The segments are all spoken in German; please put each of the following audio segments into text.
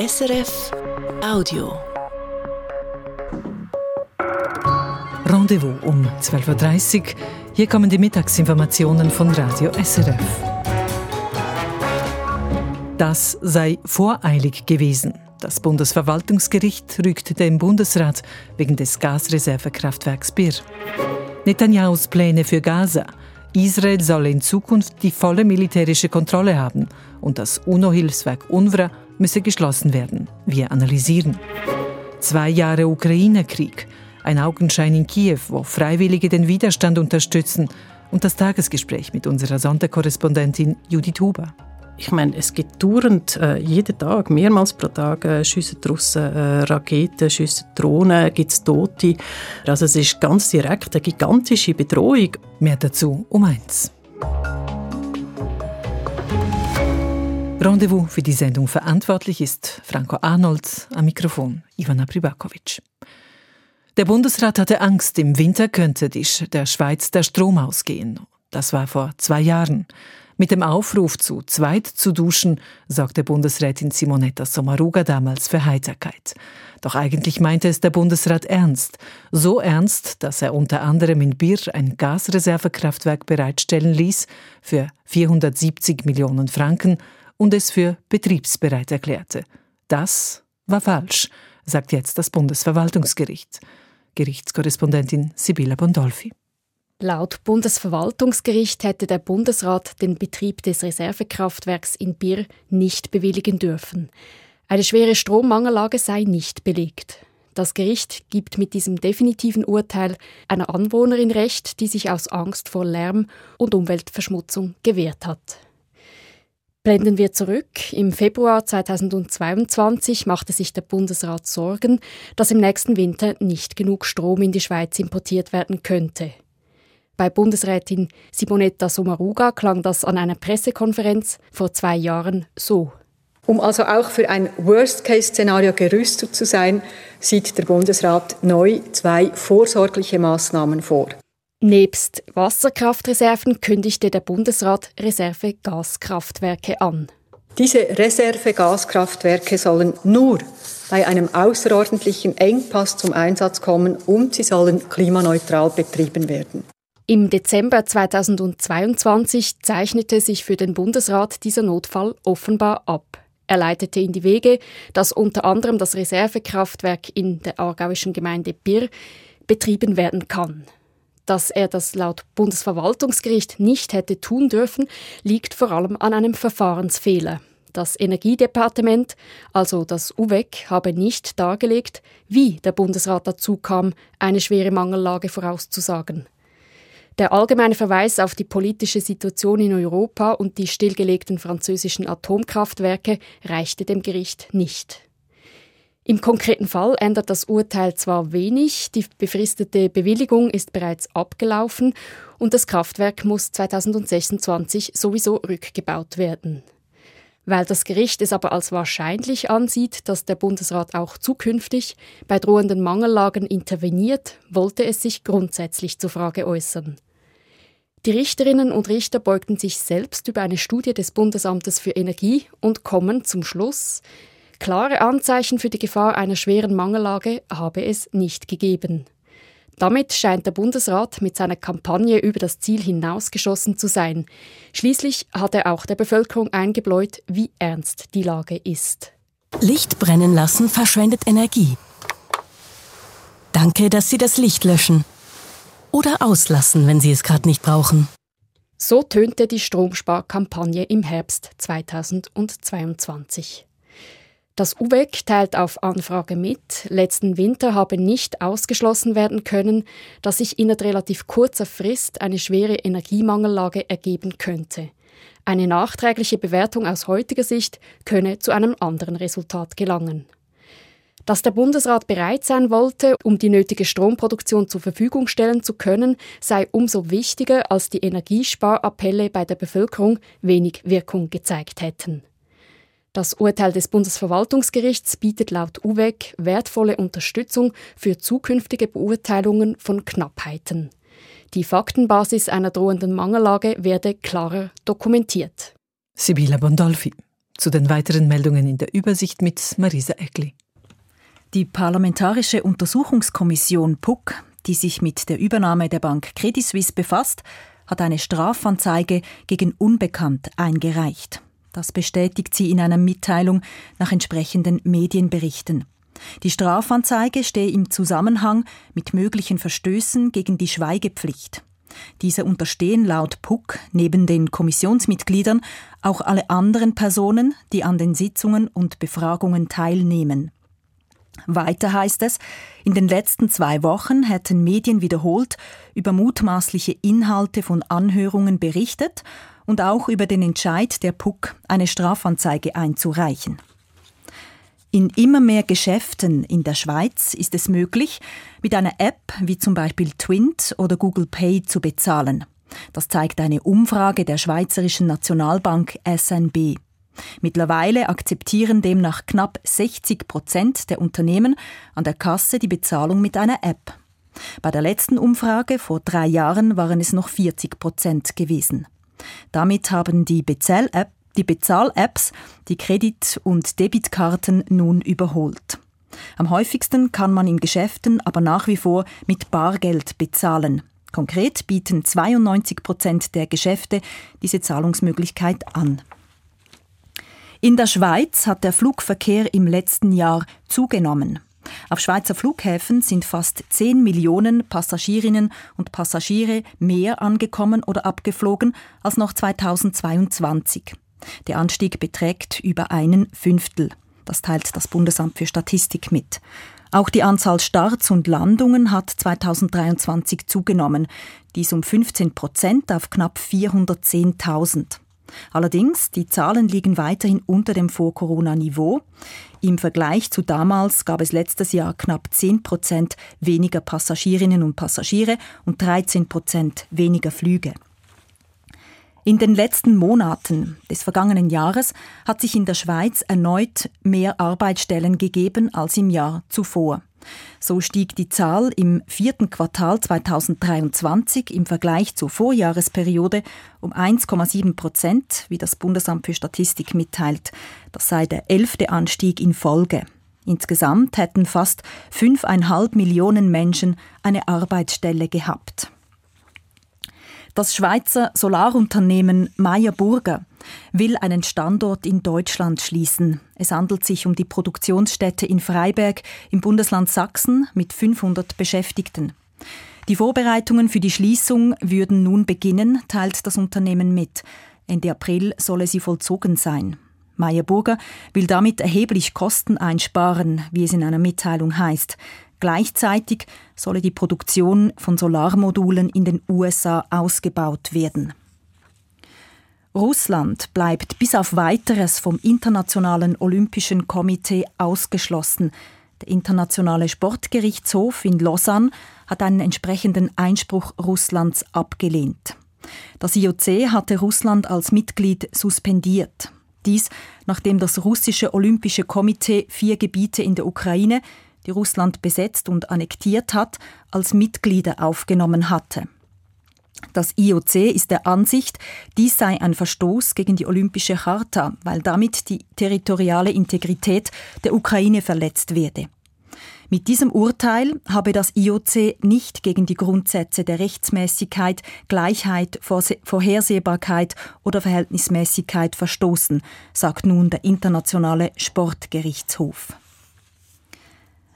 SRF Audio. Rendezvous um 12.30 Uhr. Hier kommen die Mittagsinformationen von Radio SRF. Das sei voreilig gewesen. Das Bundesverwaltungsgericht rügte dem Bundesrat wegen des Gasreservekraftwerks Bir. Netanyahus Pläne für Gaza. Israel soll in Zukunft die volle militärische Kontrolle haben und das UNO-Hilfswerk UNRWA müsse geschlossen werden. Wir analysieren. Zwei Jahre Ukraine-Krieg. Ein Augenschein in Kiew, wo Freiwillige den Widerstand unterstützen. Und das Tagesgespräch mit unserer Sonderkorrespondentin Judith Huber. Ich meine, es gibt dauernd, äh, jeden Tag, mehrmals pro Tag, äh, schiessen draussen äh, Raketen, schiessen Drohnen, gibt es Tote. Also es ist ganz direkt eine gigantische Bedrohung. Mehr dazu um eins. Rendezvous für die Sendung verantwortlich ist Franco Arnold, am Mikrofon Ivana Pribakovic. Der Bundesrat hatte Angst, im Winter könnte der Schweiz der Strom ausgehen. Das war vor zwei Jahren. Mit dem Aufruf zu zweit zu duschen sorgte Bundesrätin Simonetta Sommaruga damals für Heiterkeit. Doch eigentlich meinte es der Bundesrat ernst. So ernst, dass er unter anderem in Bir ein Gasreservekraftwerk bereitstellen ließ für 470 Millionen Franken und es für betriebsbereit erklärte. Das war falsch, sagt jetzt das Bundesverwaltungsgericht. Gerichtskorrespondentin Sibylla Bondolfi. Laut Bundesverwaltungsgericht hätte der Bundesrat den Betrieb des Reservekraftwerks in Bir nicht bewilligen dürfen. Eine schwere Strommangellage sei nicht belegt. Das Gericht gibt mit diesem definitiven Urteil einer Anwohnerin Recht, die sich aus Angst vor Lärm und Umweltverschmutzung gewehrt hat. Blenden wir zurück. Im Februar 2022 machte sich der Bundesrat Sorgen, dass im nächsten Winter nicht genug Strom in die Schweiz importiert werden könnte. Bei Bundesrätin Simonetta Sommaruga klang das an einer Pressekonferenz vor zwei Jahren so. Um also auch für ein Worst-Case-Szenario gerüstet zu sein, sieht der Bundesrat neu zwei vorsorgliche Maßnahmen vor. Nebst Wasserkraftreserven kündigte der Bundesrat Reservegaskraftwerke an. Diese Reservegaskraftwerke sollen nur bei einem außerordentlichen Engpass zum Einsatz kommen und sie sollen klimaneutral betrieben werden. Im Dezember 2022 zeichnete sich für den Bundesrat dieser Notfall offenbar ab. Er leitete in die Wege, dass unter anderem das Reservekraftwerk in der aargauischen Gemeinde Birr betrieben werden kann. Dass er das laut Bundesverwaltungsgericht nicht hätte tun dürfen, liegt vor allem an einem Verfahrensfehler. Das Energiedepartement, also das UWEC, habe nicht dargelegt, wie der Bundesrat dazu kam, eine schwere Mangellage vorauszusagen. Der allgemeine Verweis auf die politische Situation in Europa und die stillgelegten französischen Atomkraftwerke reichte dem Gericht nicht. Im konkreten Fall ändert das Urteil zwar wenig, die befristete Bewilligung ist bereits abgelaufen und das Kraftwerk muss 2026 sowieso rückgebaut werden. Weil das Gericht es aber als wahrscheinlich ansieht, dass der Bundesrat auch zukünftig bei drohenden Mangellagen interveniert, wollte es sich grundsätzlich zur Frage äußern. Die Richterinnen und Richter beugten sich selbst über eine Studie des Bundesamtes für Energie und kommen zum Schluss, Klare Anzeichen für die Gefahr einer schweren Mangellage habe es nicht gegeben. Damit scheint der Bundesrat mit seiner Kampagne über das Ziel hinausgeschossen zu sein. Schließlich hat er auch der Bevölkerung eingebläut, wie ernst die Lage ist. Licht brennen lassen verschwendet Energie. Danke, dass Sie das Licht löschen. Oder auslassen, wenn Sie es gerade nicht brauchen. So tönte die Stromsparkampagne im Herbst 2022. Das UWEC teilt auf Anfrage mit, letzten Winter habe nicht ausgeschlossen werden können, dass sich innerhalb relativ kurzer Frist eine schwere Energiemangellage ergeben könnte. Eine nachträgliche Bewertung aus heutiger Sicht könne zu einem anderen Resultat gelangen. Dass der Bundesrat bereit sein wollte, um die nötige Stromproduktion zur Verfügung stellen zu können, sei umso wichtiger, als die Energiesparappelle bei der Bevölkerung wenig Wirkung gezeigt hätten. Das Urteil des Bundesverwaltungsgerichts bietet laut UWEG wertvolle Unterstützung für zukünftige Beurteilungen von Knappheiten. Die Faktenbasis einer drohenden Mangellage werde klarer dokumentiert. Sibylla Bondolfi. Zu den weiteren Meldungen in der Übersicht mit Marisa Eckli. Die Parlamentarische Untersuchungskommission PUC, die sich mit der Übernahme der Bank Credit Suisse befasst, hat eine Strafanzeige gegen Unbekannt eingereicht. Das bestätigt sie in einer Mitteilung nach entsprechenden Medienberichten. Die Strafanzeige stehe im Zusammenhang mit möglichen Verstößen gegen die Schweigepflicht. Diese unterstehen laut Puck neben den Kommissionsmitgliedern auch alle anderen Personen, die an den Sitzungen und Befragungen teilnehmen. Weiter heißt es, in den letzten zwei Wochen hätten Medien wiederholt über mutmaßliche Inhalte von Anhörungen berichtet und auch über den Entscheid der PUC, eine Strafanzeige einzureichen. In immer mehr Geschäften in der Schweiz ist es möglich, mit einer App wie zum Beispiel Twint oder Google Pay zu bezahlen. Das zeigt eine Umfrage der Schweizerischen Nationalbank SNB. Mittlerweile akzeptieren demnach knapp 60 Prozent der Unternehmen an der Kasse die Bezahlung mit einer App. Bei der letzten Umfrage vor drei Jahren waren es noch 40 Prozent gewesen. Damit haben die Bezahl-App die Bezahl-Apps die Kredit- und Debitkarten nun überholt. Am häufigsten kann man in Geschäften aber nach wie vor mit Bargeld bezahlen. Konkret bieten 92 Prozent der Geschäfte diese Zahlungsmöglichkeit an. In der Schweiz hat der Flugverkehr im letzten Jahr zugenommen. Auf Schweizer Flughäfen sind fast 10 Millionen Passagierinnen und Passagiere mehr angekommen oder abgeflogen als noch 2022. Der Anstieg beträgt über einen Fünftel. Das teilt das Bundesamt für Statistik mit. Auch die Anzahl Starts und Landungen hat 2023 zugenommen, dies um 15 Prozent auf knapp 410.000. Allerdings, die Zahlen liegen weiterhin unter dem Vor-Corona-Niveau. Im Vergleich zu damals gab es letztes Jahr knapp 10 Prozent weniger Passagierinnen und Passagiere und 13 Prozent weniger Flüge. In den letzten Monaten des vergangenen Jahres hat sich in der Schweiz erneut mehr Arbeitsstellen gegeben als im Jahr zuvor. So stieg die Zahl im vierten Quartal 2023 im Vergleich zur Vorjahresperiode um 1,7 Prozent, wie das Bundesamt für Statistik mitteilt. Das sei der elfte Anstieg in Folge. Insgesamt hätten fast fünfeinhalb Millionen Menschen eine Arbeitsstelle gehabt. Das Schweizer Solarunternehmen Meyer Burger will einen Standort in Deutschland schließen. Es handelt sich um die Produktionsstätte in Freiberg im Bundesland Sachsen mit 500 Beschäftigten. Die Vorbereitungen für die Schließung würden nun beginnen, teilt das Unternehmen mit. Ende April solle sie vollzogen sein. Meyer Burger will damit erheblich Kosten einsparen, wie es in einer Mitteilung heißt. Gleichzeitig solle die Produktion von Solarmodulen in den USA ausgebaut werden. Russland bleibt bis auf weiteres vom Internationalen Olympischen Komitee ausgeschlossen. Der Internationale Sportgerichtshof in Lausanne hat einen entsprechenden Einspruch Russlands abgelehnt. Das IOC hatte Russland als Mitglied suspendiert. Dies, nachdem das russische Olympische Komitee vier Gebiete in der Ukraine die Russland besetzt und annektiert hat, als Mitglieder aufgenommen hatte. Das IOC ist der Ansicht, dies sei ein Verstoß gegen die Olympische Charta, weil damit die territoriale Integrität der Ukraine verletzt werde. Mit diesem Urteil habe das IOC nicht gegen die Grundsätze der Rechtsmäßigkeit, Gleichheit, Vorhersehbarkeit oder Verhältnismäßigkeit verstoßen, sagt nun der Internationale Sportgerichtshof.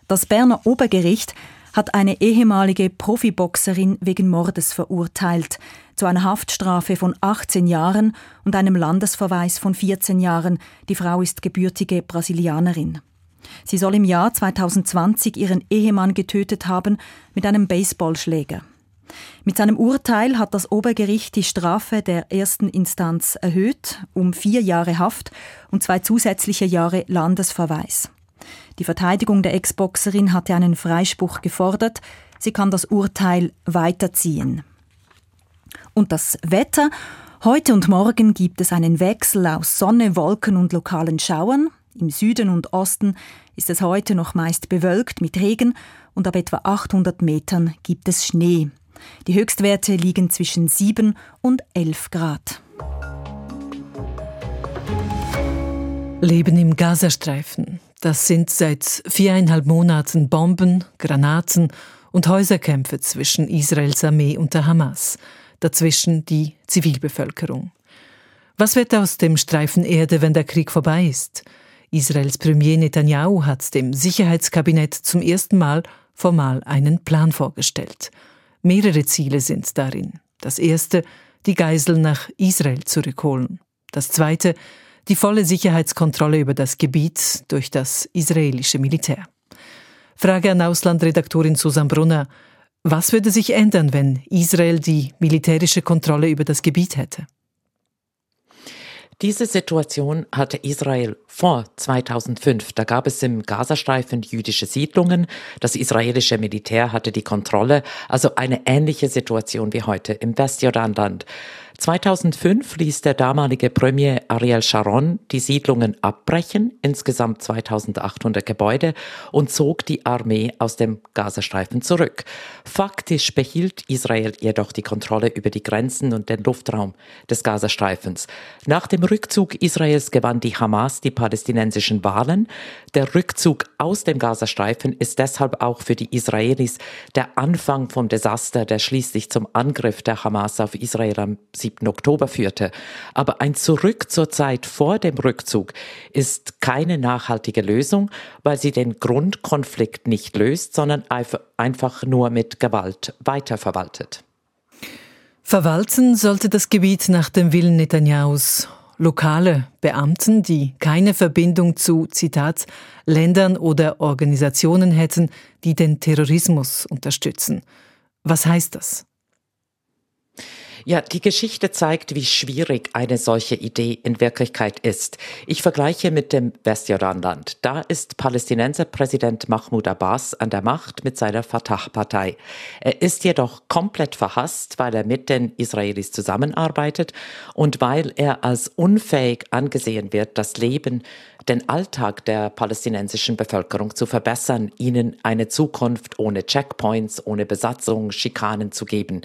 Das Berner Obergericht hat eine ehemalige Profiboxerin wegen Mordes verurteilt, zu einer Haftstrafe von 18 Jahren und einem Landesverweis von 14 Jahren. Die Frau ist gebürtige Brasilianerin. Sie soll im Jahr 2020 ihren Ehemann getötet haben mit einem Baseballschläger. Mit seinem Urteil hat das Obergericht die Strafe der ersten Instanz erhöht um vier Jahre Haft und zwei zusätzliche Jahre Landesverweis. Die Verteidigung der Ex-Boxerin hatte einen Freispruch gefordert. Sie kann das Urteil weiterziehen. Und das Wetter? Heute und morgen gibt es einen Wechsel aus Sonne, Wolken und lokalen Schauern. Im Süden und Osten ist es heute noch meist bewölkt mit Regen und ab etwa 800 Metern gibt es Schnee. Die Höchstwerte liegen zwischen 7 und 11 Grad. Leben im Gazastreifen. Das sind seit viereinhalb Monaten Bomben, Granaten und Häuserkämpfe zwischen Israels Armee und der Hamas. Dazwischen die Zivilbevölkerung. Was wird aus dem Streifen Erde, wenn der Krieg vorbei ist? Israels Premier Netanyahu hat dem Sicherheitskabinett zum ersten Mal formal einen Plan vorgestellt. Mehrere Ziele sind darin. Das erste, die Geiseln nach Israel zurückholen. Das zweite, die volle Sicherheitskontrolle über das Gebiet durch das israelische Militär. Frage an Auslandredaktorin Susan Brunner. Was würde sich ändern, wenn Israel die militärische Kontrolle über das Gebiet hätte? Diese Situation hatte Israel vor 2005. Da gab es im Gazastreifen jüdische Siedlungen. Das israelische Militär hatte die Kontrolle. Also eine ähnliche Situation wie heute im Westjordanland. 2005 ließ der damalige Premier Ariel Sharon die Siedlungen abbrechen, insgesamt 2800 Gebäude, und zog die Armee aus dem Gazastreifen zurück. Faktisch behielt Israel jedoch die Kontrolle über die Grenzen und den Luftraum des Gazastreifens. Nach dem Rückzug Israels gewann die Hamas die palästinensischen Wahlen. Der Rückzug aus dem Gazastreifen ist deshalb auch für die Israelis der Anfang vom Desaster, der schließlich zum Angriff der Hamas auf Israel am 7. Oktober führte. Aber ein Zurück zur Zeit vor dem Rückzug ist keine nachhaltige Lösung, weil sie den Grundkonflikt nicht löst, sondern einfach nur mit Gewalt weiterverwaltet. Verwalten sollte das Gebiet nach dem Willen Netanyahus lokale Beamten, die keine Verbindung zu, Zitat, Ländern oder Organisationen hätten, die den Terrorismus unterstützen. Was heißt das? Ja, die Geschichte zeigt, wie schwierig eine solche Idee in Wirklichkeit ist. Ich vergleiche mit dem Westjordanland. Da ist Palästinenser Präsident Mahmoud Abbas an der Macht mit seiner Fatah-Partei. Er ist jedoch komplett verhasst, weil er mit den Israelis zusammenarbeitet und weil er als unfähig angesehen wird, das Leben den Alltag der palästinensischen Bevölkerung zu verbessern, ihnen eine Zukunft ohne Checkpoints, ohne Besatzung, Schikanen zu geben.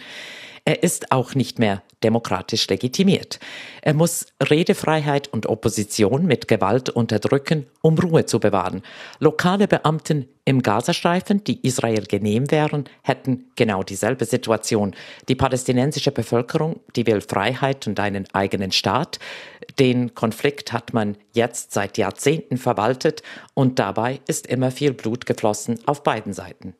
Er ist auch nicht mehr demokratisch legitimiert. Er muss Redefreiheit und Opposition mit Gewalt unterdrücken, um Ruhe zu bewahren. Lokale Beamten im Gazastreifen, die Israel genehm wären, hätten genau dieselbe Situation. Die palästinensische Bevölkerung, die will Freiheit und einen eigenen Staat. Den Konflikt hat man jetzt seit Jahrzehnten verwaltet und dabei ist immer viel Blut geflossen auf beiden Seiten.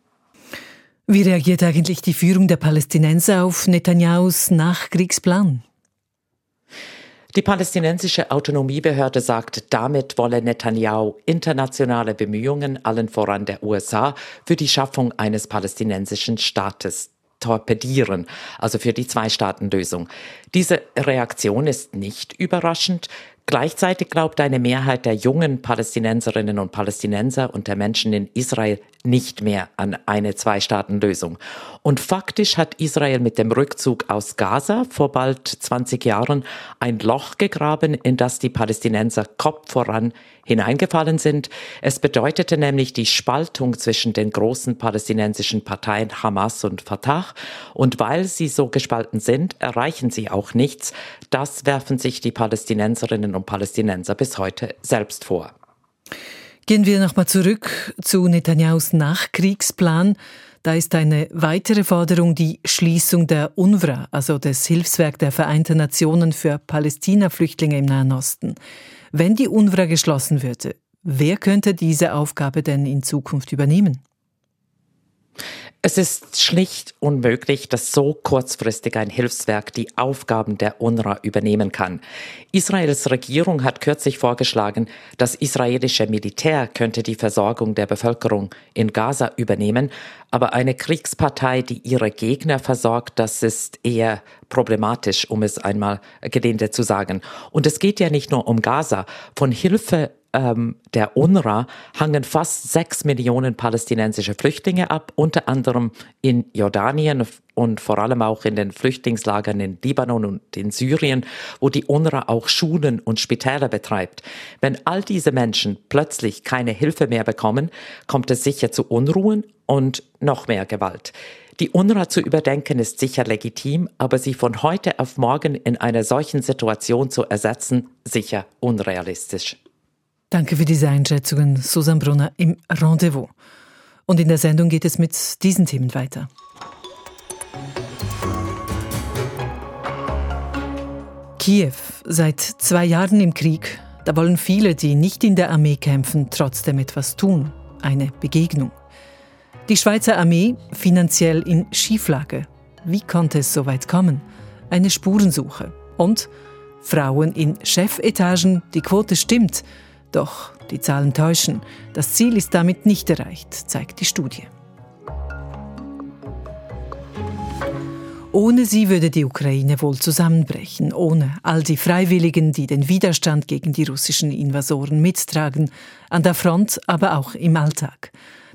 Wie reagiert eigentlich die Führung der Palästinenser auf Netanyahus Nachkriegsplan? Die palästinensische Autonomiebehörde sagt, damit wolle Netanyahu internationale Bemühungen, allen voran der USA, für die Schaffung eines palästinensischen Staates torpedieren, also für die Zwei-Staaten-Lösung. Diese Reaktion ist nicht überraschend. Gleichzeitig glaubt eine Mehrheit der jungen Palästinenserinnen und Palästinenser und der Menschen in Israel nicht mehr an eine Zwei-Staaten-Lösung. Und faktisch hat Israel mit dem Rückzug aus Gaza vor bald 20 Jahren ein Loch gegraben, in das die Palästinenser Kopf voran hineingefallen sind. Es bedeutete nämlich die Spaltung zwischen den großen palästinensischen Parteien Hamas und Fatah. Und weil sie so gespalten sind, erreichen sie auch nichts. Das werfen sich die Palästinenserinnen und Palästinenser bis heute selbst vor. Gehen wir nochmal zurück zu Netanyahus Nachkriegsplan. Da ist eine weitere Forderung die Schließung der UNRWA, also des Hilfswerk der Vereinten Nationen für Palästina-Flüchtlinge im Nahen Osten. Wenn die UNRWA geschlossen würde, wer könnte diese Aufgabe denn in Zukunft übernehmen? Es ist schlicht unmöglich, dass so kurzfristig ein Hilfswerk die Aufgaben der UNRWA übernehmen kann. Israels Regierung hat kürzlich vorgeschlagen, das israelische Militär könnte die Versorgung der Bevölkerung in Gaza übernehmen, aber eine Kriegspartei, die ihre Gegner versorgt, das ist eher problematisch, um es einmal gelinde zu sagen. Und es geht ja nicht nur um Gaza. Von Hilfe ähm, der UNRWA hangen fast sechs Millionen palästinensische Flüchtlinge ab, unter anderem in Jordanien und vor allem auch in den Flüchtlingslagern in Libanon und in Syrien, wo die UNRWA auch Schulen und Spitäler betreibt. Wenn all diese Menschen plötzlich keine Hilfe mehr bekommen, kommt es sicher zu Unruhen und noch mehr Gewalt. Die UNRWA zu überdenken ist sicher legitim, aber sie von heute auf morgen in einer solchen Situation zu ersetzen, sicher unrealistisch. Danke für diese Einschätzungen, Susan Brunner im Rendezvous. Und in der Sendung geht es mit diesen Themen weiter. Kiew, seit zwei Jahren im Krieg. Da wollen viele, die nicht in der Armee kämpfen, trotzdem etwas tun. Eine Begegnung. Die Schweizer Armee finanziell in Schieflage. Wie konnte es so weit kommen? Eine Spurensuche. Und Frauen in Chefetagen, die Quote stimmt. Doch die Zahlen täuschen. Das Ziel ist damit nicht erreicht, zeigt die Studie. Ohne sie würde die Ukraine wohl zusammenbrechen, ohne all die Freiwilligen, die den Widerstand gegen die russischen Invasoren mittragen, an der Front, aber auch im Alltag.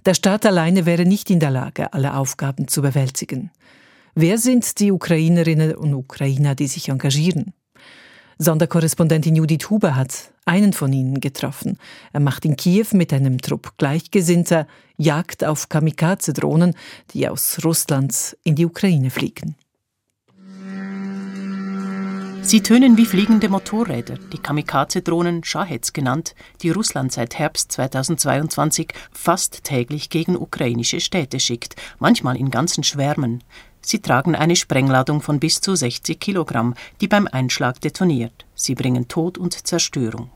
Der Staat alleine wäre nicht in der Lage, alle Aufgaben zu bewältigen. Wer sind die Ukrainerinnen und Ukrainer, die sich engagieren? Sonderkorrespondentin Judith Huber hat einen von ihnen getroffen. Er macht in Kiew mit einem Trupp Gleichgesinnter Jagd auf Kamikaze-Drohnen, die aus Russland in die Ukraine fliegen. Sie tönen wie fliegende Motorräder, die Kamikaze-Drohnen Shaheds genannt, die Russland seit Herbst 2022 fast täglich gegen ukrainische Städte schickt, manchmal in ganzen Schwärmen. Sie tragen eine Sprengladung von bis zu 60 Kilogramm, die beim Einschlag detoniert. Sie bringen Tod und Zerstörung.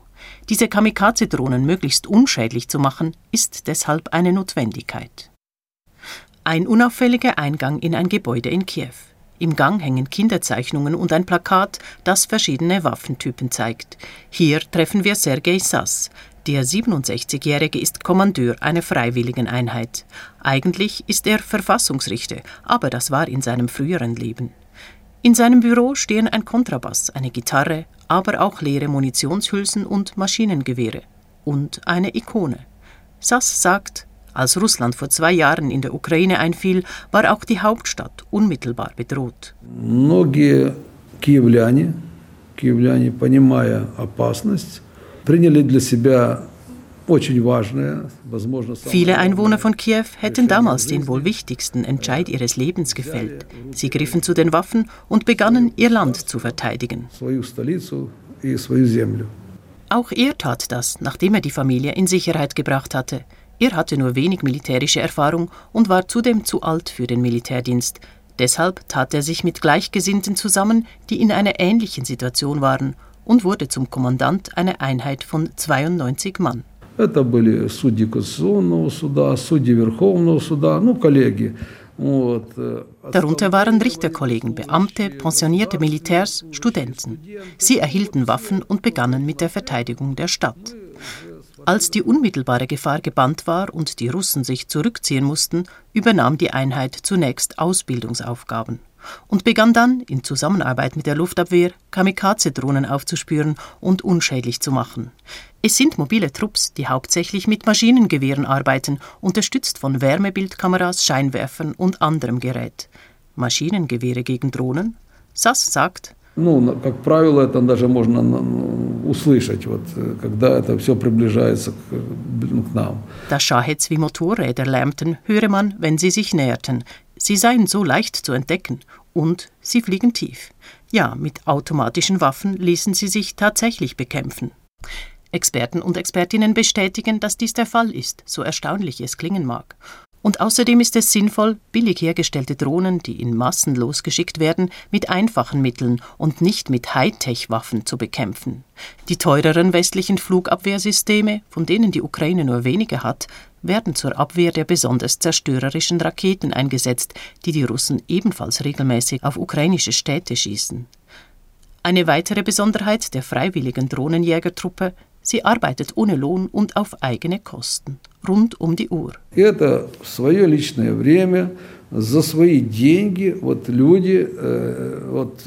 Diese Kamikaze-Drohnen möglichst unschädlich zu machen, ist deshalb eine Notwendigkeit. Ein unauffälliger Eingang in ein Gebäude in Kiew. Im Gang hängen Kinderzeichnungen und ein Plakat, das verschiedene Waffentypen zeigt. Hier treffen wir Sergei Sass. Der 67-Jährige ist Kommandeur einer freiwilligen Einheit. Eigentlich ist er Verfassungsrichter, aber das war in seinem früheren Leben. In seinem Büro stehen ein Kontrabass, eine Gitarre, aber auch leere Munitionshülsen und Maschinengewehre. Und eine Ikone. Sass sagt, als Russland vor zwei Jahren in der Ukraine einfiel, war auch die Hauptstadt unmittelbar bedroht. Многие киевляне, киевляне, понимая опасность, приняли для себя Viele Einwohner von Kiew hätten damals den wohl wichtigsten Entscheid ihres Lebens gefällt. Sie griffen zu den Waffen und begannen, ihr Land zu verteidigen. Auch er tat das, nachdem er die Familie in Sicherheit gebracht hatte. Er hatte nur wenig militärische Erfahrung und war zudem zu alt für den Militärdienst. Deshalb tat er sich mit Gleichgesinnten zusammen, die in einer ähnlichen Situation waren, und wurde zum Kommandant einer Einheit von 92 Mann. Это были судьи Конституционного суда, судьи Верховного суда, ну, коллеги. Э, Darunter waren Richterkollegen, Beamte, pensionierte Militärs, Studenten. Sie erhielten Waffen und begannen mit der Verteidigung der Stadt. Als die unmittelbare Gefahr gebannt war und die Russen sich zurückziehen mussten, übernahm die Einheit zunächst Ausbildungsaufgaben und begann dann, in Zusammenarbeit mit der Luftabwehr, Kamikaze-Drohnen aufzuspüren und unschädlich zu machen. Es sind mobile Trupps, die hauptsächlich mit Maschinengewehren arbeiten, unterstützt von Wärmebildkameras, Scheinwerfern und anderem Gerät. Maschinengewehre gegen Drohnen? Sass sagt, Ну, как правило, это даже можно услышать, вот, когда это все приближается к, к нам. Das Schahets wie Motorräder lärmten, höre man, wenn sie sich näherten. Sie seien so leicht zu entdecken und sie fliegen tief. Ja, mit automatischen Waffen ließen sie sich tatsächlich bekämpfen. Experten und Expertinnen bestätigen, dass dies der Fall ist, so erstaunlich es klingen mag. Und außerdem ist es sinnvoll, billig hergestellte Drohnen, die in Massen losgeschickt werden, mit einfachen Mitteln und nicht mit Hightech-Waffen zu bekämpfen. Die teureren westlichen Flugabwehrsysteme, von denen die Ukraine nur wenige hat, werden zur Abwehr der besonders zerstörerischen Raketen eingesetzt, die die Russen ebenfalls regelmäßig auf ukrainische Städte schießen. Eine weitere Besonderheit der freiwilligen Drohnenjägertruppe Sie arbeitet ohne Lohn und auf eigene Kosten, rund um die Uhr. Э,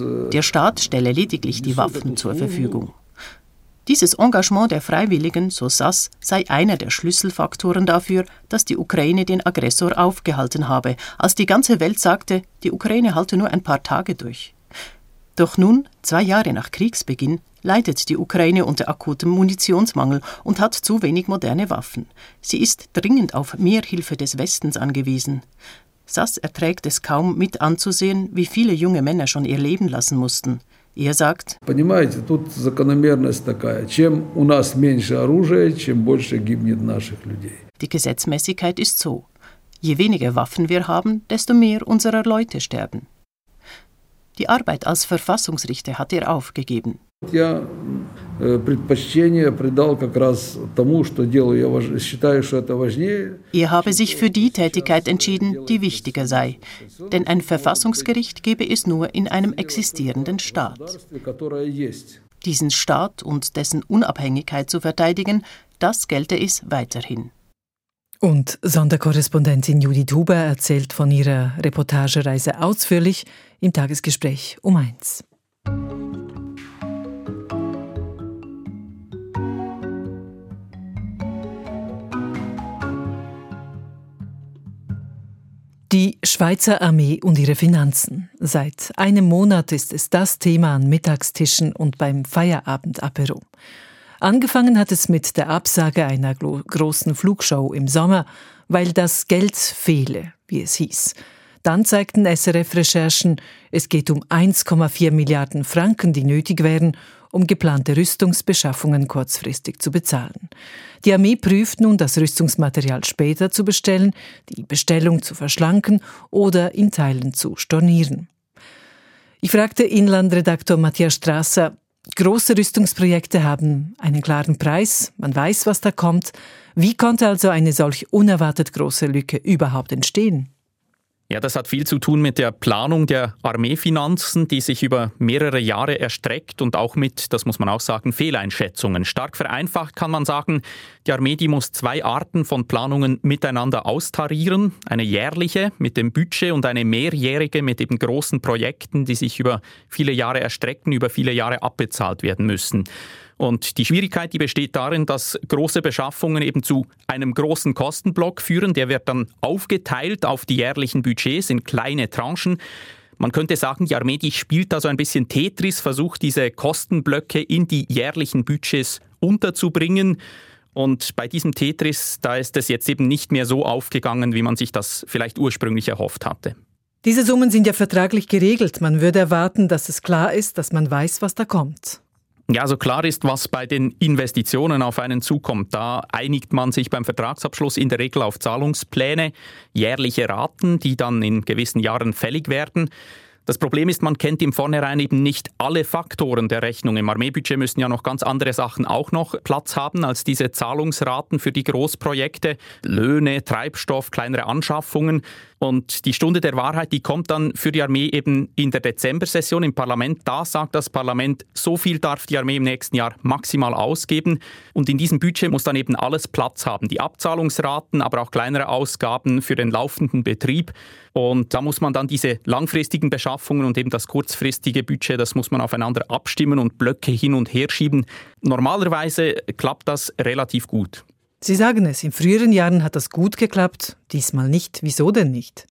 э, der Staat stelle lediglich die Waffen zur Verfügung. Dieses Engagement der Freiwilligen, so Sass, sei einer der Schlüsselfaktoren dafür, dass die Ukraine den Aggressor aufgehalten habe, als die ganze Welt sagte, die Ukraine halte nur ein paar Tage durch. Doch nun, zwei Jahre nach Kriegsbeginn, leidet die Ukraine unter akutem Munitionsmangel und hat zu wenig moderne Waffen. Sie ist dringend auf mehr Hilfe des Westens angewiesen. Sass erträgt es kaum mit anzusehen, wie viele junge Männer schon ihr Leben lassen mussten. Er sagt, die Gesetzmäßigkeit ist so. Je weniger Waffen wir haben, desto mehr unserer Leute sterben. Die Arbeit als Verfassungsrichter hat er aufgegeben. Я Er habe sich für die Tätigkeit entschieden, die wichtiger sei, denn ein Verfassungsgericht gebe es nur in einem existierenden Staat. Diesen Staat und dessen Unabhängigkeit zu verteidigen, das gelte es weiterhin. Und Sonderkorrespondentin Judith Huber erzählt von ihrer Reportagereise ausführlich im Tagesgespräch um eins. Die Schweizer Armee und ihre Finanzen. Seit einem Monat ist es das Thema an Mittagstischen und beim Feierabendapero. Angefangen hat es mit der Absage einer großen Flugshow im Sommer, weil das Geld fehle, wie es hieß. Dann zeigten SRF-Recherchen, es geht um 1,4 Milliarden Franken, die nötig wären, um geplante Rüstungsbeschaffungen kurzfristig zu bezahlen. Die Armee prüft nun, das Rüstungsmaterial später zu bestellen, die Bestellung zu verschlanken oder in Teilen zu stornieren. Ich fragte Inlandredaktor Matthias Strasser, große Rüstungsprojekte haben einen klaren Preis, man weiß, was da kommt. Wie konnte also eine solch unerwartet große Lücke überhaupt entstehen? Ja, das hat viel zu tun mit der Planung der Armeefinanzen, die sich über mehrere Jahre erstreckt und auch mit, das muss man auch sagen, Fehleinschätzungen. Stark vereinfacht kann man sagen, die Armee, die muss zwei Arten von Planungen miteinander austarieren. Eine jährliche mit dem Budget und eine mehrjährige mit eben großen Projekten, die sich über viele Jahre erstrecken, über viele Jahre abbezahlt werden müssen. Und die Schwierigkeit, die besteht darin, dass große Beschaffungen eben zu einem großen Kostenblock führen. Der wird dann aufgeteilt auf die jährlichen Budgets in kleine Tranchen. Man könnte sagen, die Armee, die spielt da so ein bisschen Tetris, versucht diese Kostenblöcke in die jährlichen Budgets unterzubringen. Und bei diesem Tetris, da ist es jetzt eben nicht mehr so aufgegangen, wie man sich das vielleicht ursprünglich erhofft hatte. Diese Summen sind ja vertraglich geregelt. Man würde erwarten, dass es klar ist, dass man weiß, was da kommt. Ja, also klar ist, was bei den Investitionen auf einen zukommt. Da einigt man sich beim Vertragsabschluss in der Regel auf Zahlungspläne, jährliche Raten, die dann in gewissen Jahren fällig werden. Das Problem ist, man kennt im Vornherein eben nicht alle Faktoren der Rechnung. Im Armeebudget müssen ja noch ganz andere Sachen auch noch Platz haben als diese Zahlungsraten für die Großprojekte, Löhne, Treibstoff, kleinere Anschaffungen. Und die Stunde der Wahrheit, die kommt dann für die Armee eben in der Dezembersession im Parlament. Da sagt das Parlament, so viel darf die Armee im nächsten Jahr maximal ausgeben. Und in diesem Budget muss dann eben alles Platz haben. Die Abzahlungsraten, aber auch kleinere Ausgaben für den laufenden Betrieb. Und da muss man dann diese langfristigen Beschaffungen und eben das kurzfristige Budget, das muss man aufeinander abstimmen und Blöcke hin und her schieben. Normalerweise klappt das relativ gut. Sie sagen es, in früheren Jahren hat das gut geklappt, diesmal nicht. Wieso denn nicht?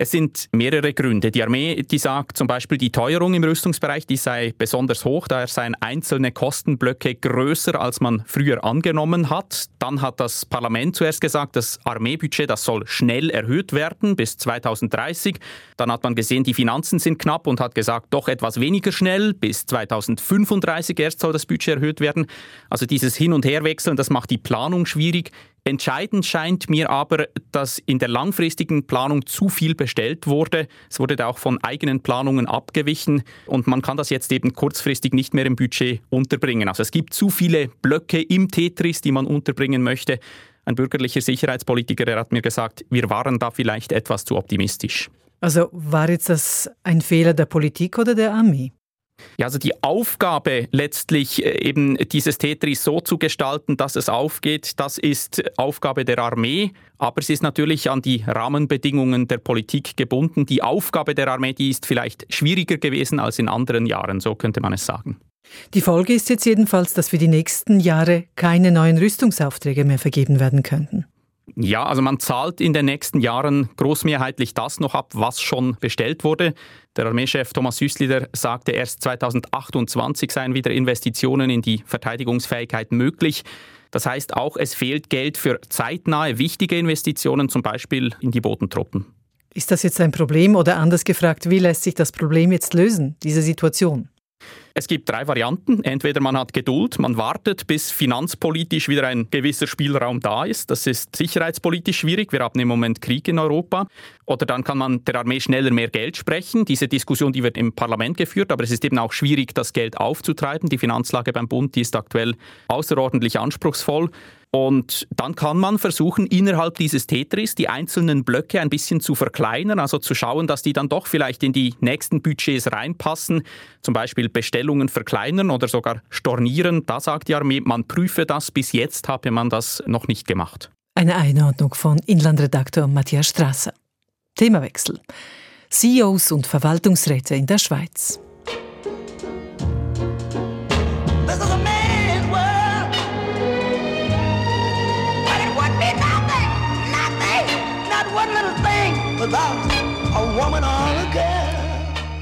Es sind mehrere Gründe. Die Armee, die sagt zum Beispiel, die Teuerung im Rüstungsbereich, die sei besonders hoch, daher seien einzelne Kostenblöcke größer, als man früher angenommen hat. Dann hat das Parlament zuerst gesagt, das Armeebudget, das soll schnell erhöht werden bis 2030. Dann hat man gesehen, die Finanzen sind knapp und hat gesagt, doch etwas weniger schnell, bis 2035 erst soll das Budget erhöht werden. Also dieses Hin- und Herwechseln, das macht die Planung schwierig. Entscheidend scheint mir aber, dass in der langfristigen Planung zu viel bestellt wurde. Es wurde auch von eigenen Planungen abgewichen und man kann das jetzt eben kurzfristig nicht mehr im Budget unterbringen. Also es gibt zu viele Blöcke im Tetris, die man unterbringen möchte. Ein bürgerlicher Sicherheitspolitiker der hat mir gesagt, wir waren da vielleicht etwas zu optimistisch. Also war jetzt das ein Fehler der Politik oder der Armee? Ja, also die Aufgabe letztlich äh, eben dieses Tetris so zu gestalten, dass es aufgeht, das ist Aufgabe der Armee, aber es ist natürlich an die Rahmenbedingungen der Politik gebunden. Die Aufgabe der Armee, die ist vielleicht schwieriger gewesen als in anderen Jahren, so könnte man es sagen. Die Folge ist jetzt jedenfalls, dass für die nächsten Jahre keine neuen Rüstungsaufträge mehr vergeben werden könnten. Ja, also man zahlt in den nächsten Jahren großmehrheitlich das noch ab, was schon bestellt wurde. Der Armeechef Thomas Hüßlider sagte, erst 2028 seien wieder Investitionen in die Verteidigungsfähigkeit möglich. Das heißt auch, es fehlt Geld für zeitnahe wichtige Investitionen, zum Beispiel in die Bodentruppen. Ist das jetzt ein Problem oder anders gefragt, wie lässt sich das Problem jetzt lösen, diese Situation? Es gibt drei Varianten. Entweder man hat Geduld, man wartet, bis finanzpolitisch wieder ein gewisser Spielraum da ist. Das ist sicherheitspolitisch schwierig. Wir haben im Moment Krieg in Europa. Oder dann kann man der Armee schneller mehr Geld sprechen. Diese Diskussion, die wird im Parlament geführt, aber es ist eben auch schwierig, das Geld aufzutreiben. Die Finanzlage beim Bund, die ist aktuell außerordentlich anspruchsvoll. Und dann kann man versuchen, innerhalb dieses Tetris die einzelnen Blöcke ein bisschen zu verkleinern, also zu schauen, dass die dann doch vielleicht in die nächsten Budgets reinpassen, zum Beispiel Bestellungen verkleinern oder sogar stornieren. Da sagt die Armee, man prüfe das, bis jetzt habe man das noch nicht gemacht. Eine Einordnung von Inlandredaktor Matthias Strasser. Themawechsel. CEOs und Verwaltungsräte in der Schweiz.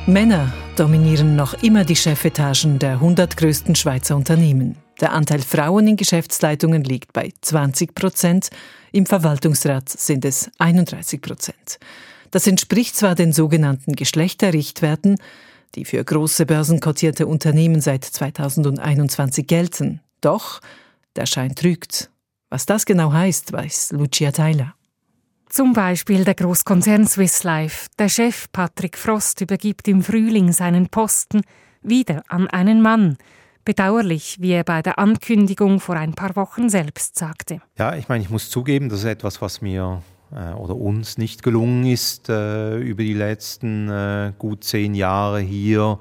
Männer dominieren noch immer die Chefetagen der 100 größten Schweizer Unternehmen. Der Anteil Frauen in Geschäftsleitungen liegt bei 20 Prozent, im Verwaltungsrat sind es 31 Prozent. Das entspricht zwar den sogenannten Geschlechterrichtwerten, die für große börsenkotierte Unternehmen seit 2021 gelten, doch der Schein trügt. Was das genau heißt, weiß Lucia Theiler. Zum Beispiel der Großkonzern Swiss Life. Der Chef Patrick Frost übergibt im Frühling seinen Posten wieder an einen Mann. Bedauerlich, wie er bei der Ankündigung vor ein paar Wochen selbst sagte. Ja, ich meine, ich muss zugeben, das ist etwas, was mir äh, oder uns nicht gelungen ist äh, über die letzten äh, gut zehn Jahre hier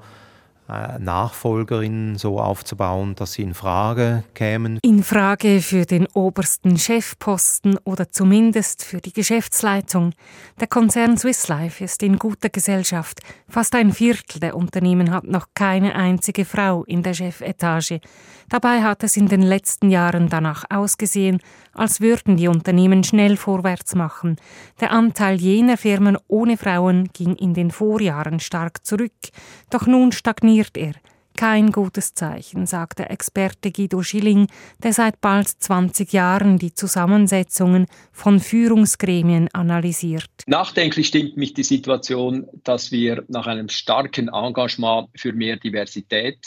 äh, Nachfolgerinnen so aufzubauen, dass sie in Frage kämen. In Frage für den obersten Chefposten oder zumindest für die Geschäftsleitung. Der Konzern Swiss Life ist in guter Gesellschaft. Fast ein Viertel der Unternehmen hat noch keine einzige Frau in der Chefetage. Dabei hat es in den letzten Jahren danach ausgesehen, als würden die Unternehmen schnell vorwärts machen. Der Anteil jener Firmen ohne Frauen ging in den Vorjahren stark zurück, doch nun stagniert er. Kein gutes Zeichen, sagt der Experte Guido Schilling, der seit bald 20 Jahren die Zusammensetzungen von Führungsgremien analysiert. Nachdenklich stimmt mich die Situation, dass wir nach einem starken Engagement für mehr Diversität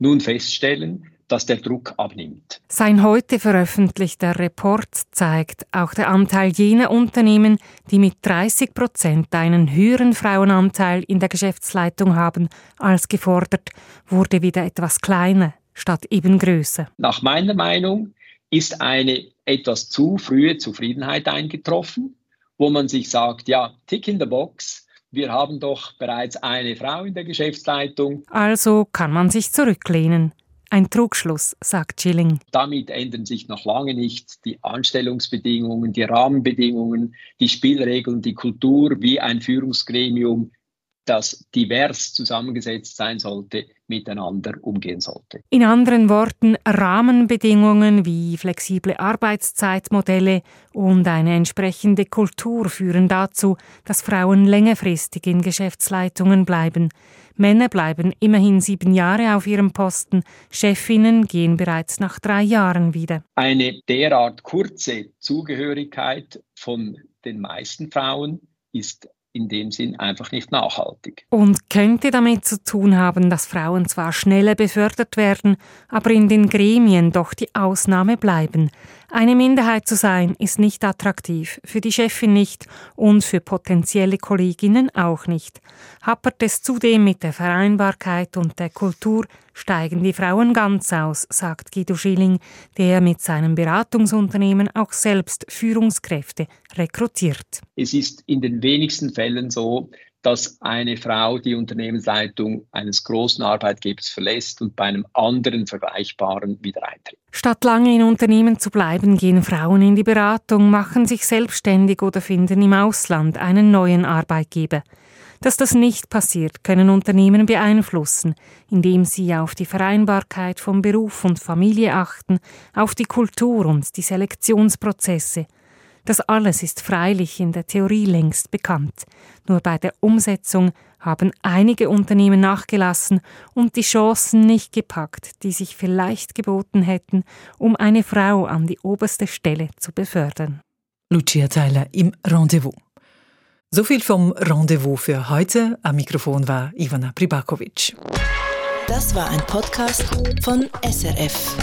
nun feststellen, dass der Druck abnimmt. Sein heute veröffentlichter Report zeigt, auch der Anteil jener Unternehmen, die mit 30 Prozent einen höheren Frauenanteil in der Geschäftsleitung haben als gefordert, wurde wieder etwas kleiner statt eben größer. Nach meiner Meinung ist eine etwas zu frühe Zufriedenheit eingetroffen, wo man sich sagt, ja, tick in the box, wir haben doch bereits eine Frau in der Geschäftsleitung. Also kann man sich zurücklehnen. Ein Trugschluss, sagt Schilling. Damit ändern sich noch lange nicht die Anstellungsbedingungen, die Rahmenbedingungen, die Spielregeln, die Kultur, wie ein Führungsgremium, das divers zusammengesetzt sein sollte, miteinander umgehen sollte. In anderen Worten, Rahmenbedingungen wie flexible Arbeitszeitmodelle und eine entsprechende Kultur führen dazu, dass Frauen längerfristig in Geschäftsleitungen bleiben. Männer bleiben immerhin sieben Jahre auf ihrem Posten, Chefinnen gehen bereits nach drei Jahren wieder. Eine derart kurze Zugehörigkeit von den meisten Frauen ist in dem Sinn einfach nicht nachhaltig. Und könnte damit zu tun haben, dass Frauen zwar schneller befördert werden, aber in den Gremien doch die Ausnahme bleiben. Eine Minderheit zu sein ist nicht attraktiv, für die Chefin nicht und für potenzielle Kolleginnen auch nicht. Happert es zudem mit der Vereinbarkeit und der Kultur, steigen die Frauen ganz aus, sagt Guido Schilling, der mit seinem Beratungsunternehmen auch selbst Führungskräfte rekrutiert. Es ist in den wenigsten Fällen so, dass eine Frau die Unternehmensleitung eines großen Arbeitgebers verlässt und bei einem anderen vergleichbaren wieder eintritt. Statt lange in Unternehmen zu bleiben, gehen Frauen in die Beratung, machen sich selbstständig oder finden im Ausland einen neuen Arbeitgeber. Dass das nicht passiert, können Unternehmen beeinflussen, indem sie auf die Vereinbarkeit von Beruf und Familie achten, auf die Kultur und die Selektionsprozesse. Das alles ist freilich in der Theorie längst bekannt. Nur bei der Umsetzung haben einige Unternehmen nachgelassen und die Chancen nicht gepackt, die sich vielleicht geboten hätten, um eine Frau an die oberste Stelle zu befördern. Lucia Theiler im Rendezvous. So viel vom Rendezvous für heute. Am Mikrofon war Ivana Pribakovic. Das war ein Podcast von SRF.